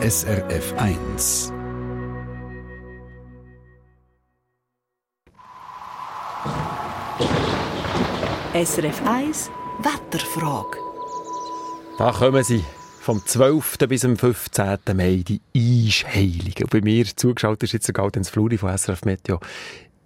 SRF 1. SRF 1 Wetterfrage. Da kommen sie. Vom 12. bis zum 15. Mai, die Eisheiligen. Und bei mir zugeschaut ist jetzt der Gaudenz Fluri von SRF Meteo.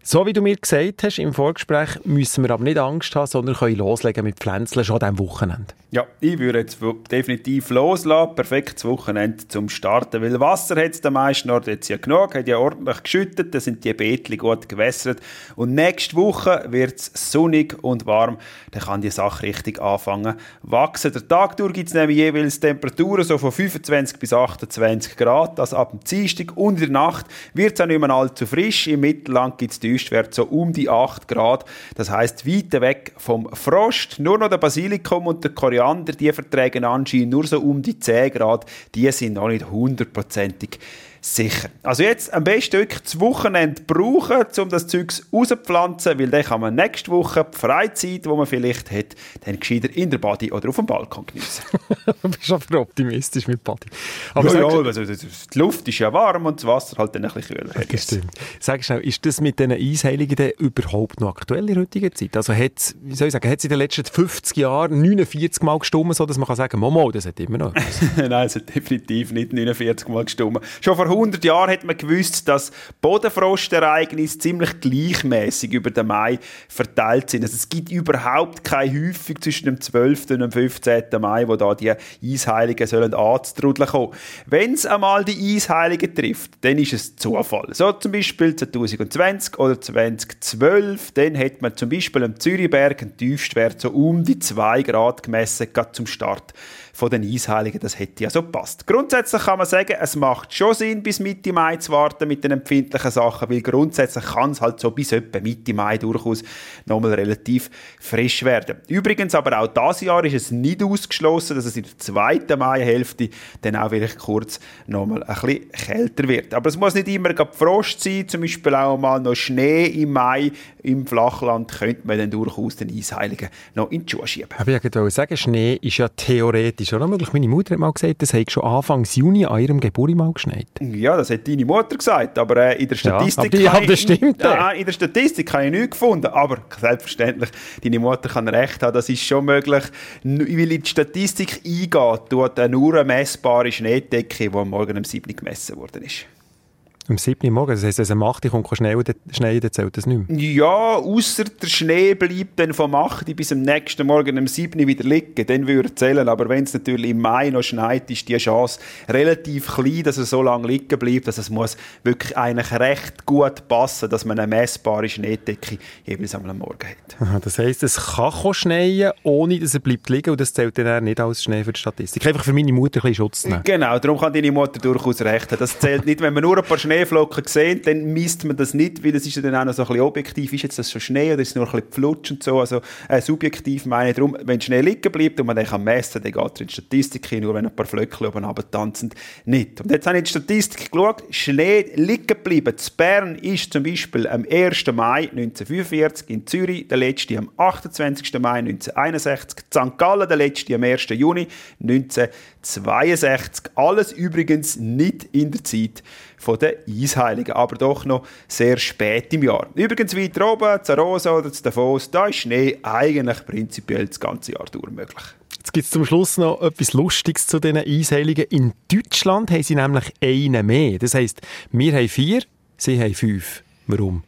So wie du mir gesagt hast im Vorgespräch, müssen wir aber nicht Angst haben, sondern können loslegen mit Pflänzeln schon am Wochenende. Ja, ich würde jetzt definitiv loslassen. Perfektes Wochenende zum Starten, weil Wasser hat es den meisten Orten jetzt ja genug, hat ja ordentlich geschüttet, da sind die Beetli gut gewässert und nächste Woche wird es sonnig und warm, dann kann die Sache richtig anfangen wachsen. Der Tag durch gibt es nämlich jeweils Temperaturen so von 25 bis 28 Grad, das ab dem Dienstag und in der Nacht wird es auch nicht mehr allzu frisch, im Mittelland gibt es Tiefstwert so um die 8 Grad, das heißt weit weg vom Frost, nur noch der Basilikum und der Koriander, die verträgen anscheinend nur so um die 10 Grad. Die sind noch nicht hundertprozentig sicher. Also jetzt am besten wirklich das Wochenende brauchen, um das Zeug rauszupflanzen, weil dann kann man nächste Woche die Freizeit, die man vielleicht hat, dann gescheiter in der Body oder auf dem Balkon geniessen. du bist aber optimistisch mit Body. Aber ja, ja also, die Luft ist ja warm und das Wasser halt dann ein bisschen kühler. Okay, stimmt. Sag schnell, ist das mit diesen Eisheiligen überhaupt noch aktuell in heutiger Zeit? Also hat wie soll ich sagen, hat es in den letzten 50 Jahren 49 Mal gestummen, so dass man kann sagen, Momo, das hat immer noch Nein, es hat definitiv nicht 49 Mal gestummen. Schon vor 100 Jahren hat man gewusst, dass Bodenfrostereignisse ziemlich gleichmäßig über den Mai verteilt sind. Also es gibt überhaupt keine Häufung zwischen dem 12. und dem 15. Mai, wo da die Eisheiligen sollen anzutrudeln kommen. Wenn es einmal die Eisheiligen trifft, dann ist es Zufall. So zum Beispiel 2020 oder 2012, dann hat man zum Beispiel am Zürichberg einen Tiefstwert so um die 2 Grad gemessen, gerade zum Start von den Eisheiligen. Das hätte ja so gepasst. Grundsätzlich kann man sagen, es macht schon Sinn, bis Mitte Mai zu warten mit den empfindlichen Sachen, weil grundsätzlich kann es halt so bis etwa Mitte Mai durchaus nochmal relativ frisch werden. Übrigens aber auch dieses Jahr ist es nicht ausgeschlossen, dass es in der zweiten Maihälfte dann auch wirklich kurz nochmal ein bisschen kälter wird. Aber es muss nicht immer Frost sein, zum Beispiel auch mal noch Schnee im Mai im Flachland könnte man dann durchaus den Eisheiligen noch in die Schuhe schieben. Aber ich wollte sagen, Schnee ist ja theoretisch auch möglich. Meine Mutter hat mal gesagt, das hat schon Anfang Juni an ihrem Geburtstag mal geschneit. Ja, das hat deine Mutter gesagt, aber äh, in der Statistik... Ja, aber die, ich, stimmt. Äh, in der Statistik habe ich nichts gefunden, aber selbstverständlich, deine Mutter kann recht haben, das ist schon möglich, weil in die Statistik eingeht, tut nur eine messbare Schneedecke, die am Morgen um 7 gemessen worden ist. Um 7 Uhr morgens, das heisst, wenn es um 8 Uhr kommt, schnell schneien, dann zählt das nicht mehr? Ja, außer der Schnee bleibt dann vom 8 bis am nächsten Morgen um 7 Uhr wieder liegen, dann würde er zählen. Aber wenn es natürlich im Mai noch schneit, ist die Chance relativ klein, dass er so lange liegen bleibt. Also es muss wirklich eigentlich recht gut passen, dass man eine messbare Schneedecke jeweils am Morgen hat. Aha, das heisst, es kann schneien, ohne dass er bleibt liegen und das zählt dann nicht als Schnee für die Statistik. Einfach für meine Mutter ein bisschen Schutz nehmen. Genau, darum kann deine Mutter durchaus recht haben. Das zählt nicht, wenn man nur ein paar Schnee Schneeflocken sehen, dann misst man das nicht, weil es ist dann auch noch so ein bisschen objektiv, ist jetzt das schon Schnee oder ist es nur ein bisschen Flutsch und so, also äh, subjektiv meine ich darum, wenn Schnee liegen bleibt und man den kann messen, dann geht er in die Statistik hin, nur wenn ein paar Flöckchen oben runter tanzen, nicht. Und jetzt habe ich die Statistik geschaut, Schnee liegen geblieben. In Bern ist zum Beispiel am 1. Mai 1945, in Zürich der letzte am 28. Mai 1961, St. Gallen der letzte am 1. Juni 1962. Alles übrigens nicht in der Zeit von den Eisheiligen, aber doch noch sehr spät im Jahr. Übrigens weiter oben, Zarosa oder Davos, da ist Schnee eigentlich prinzipiell das ganze Jahr durch möglich. Jetzt gibt es zum Schluss noch etwas Lustiges zu diesen Eisheiligen. In Deutschland haben sie nämlich einen mehr. Das heisst, wir haben vier, sie haben fünf. Warum?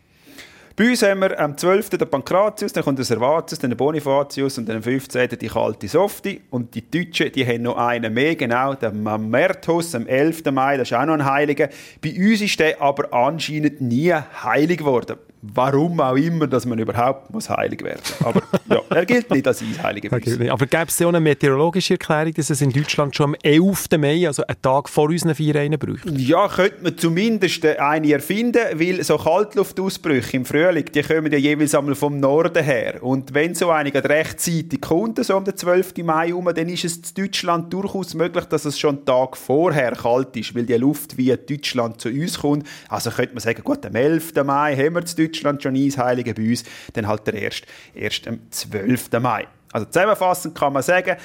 Bei uns haben wir am 12. den Pankratius, dann kommt der Servatius, dann der Bonifatius und dann am 15. die kalte Softi. Und die Deutschen, die haben noch einen mehr, genau, der Mamertus am 11. Mai, das ist auch noch ein Heiliger. Bei uns ist der aber anscheinend nie heilig geworden warum auch immer, dass man überhaupt muss heilig werden muss. Aber ja, er gilt nicht als Eisheiliger. Aber gäbe es ja eine meteorologische Erklärung, dass es in Deutschland schon am 11. Mai, also einen Tag vor unseren einen bräuchte? Ja, könnte man zumindest eine erfinden, weil so Kaltluftausbrüche im Frühling, die kommen ja jeweils einmal vom Norden her. Und wenn so einige rechtzeitig kommt, so um den 12. Mai herum, dann ist es in Deutschland durchaus möglich, dass es schon einen Tag vorher kalt ist, weil die Luft wie Deutschland zu uns kommt. Also könnte man sagen, gut, am 11. Mai haben wir in Deutschland Deutschland schon Eisheilige, bei uns dann halt der erst, erst am 12. Mai. Also zusammenfassend kann man sagen,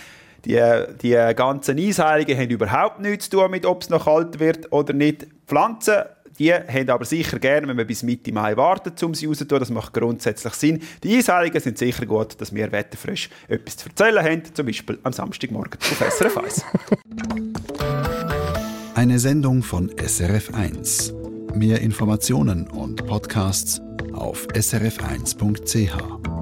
Die, die ganzen Eisheiligen haben überhaupt nichts zu tun mit, ob es noch kalt wird oder nicht. Pflanzen die haben aber sicher gerne, wenn man bis Mitte Mai wartet, um sie rauszutun. Das macht grundsätzlich Sinn. Die Eisheiligen sind sicher gut, dass wir wetterfrisch etwas zu erzählen haben, zum Beispiel am Samstagmorgen auf SRF 1. Eine Sendung von SRF 1. Mehr Informationen und Podcasts auf srf1.ch.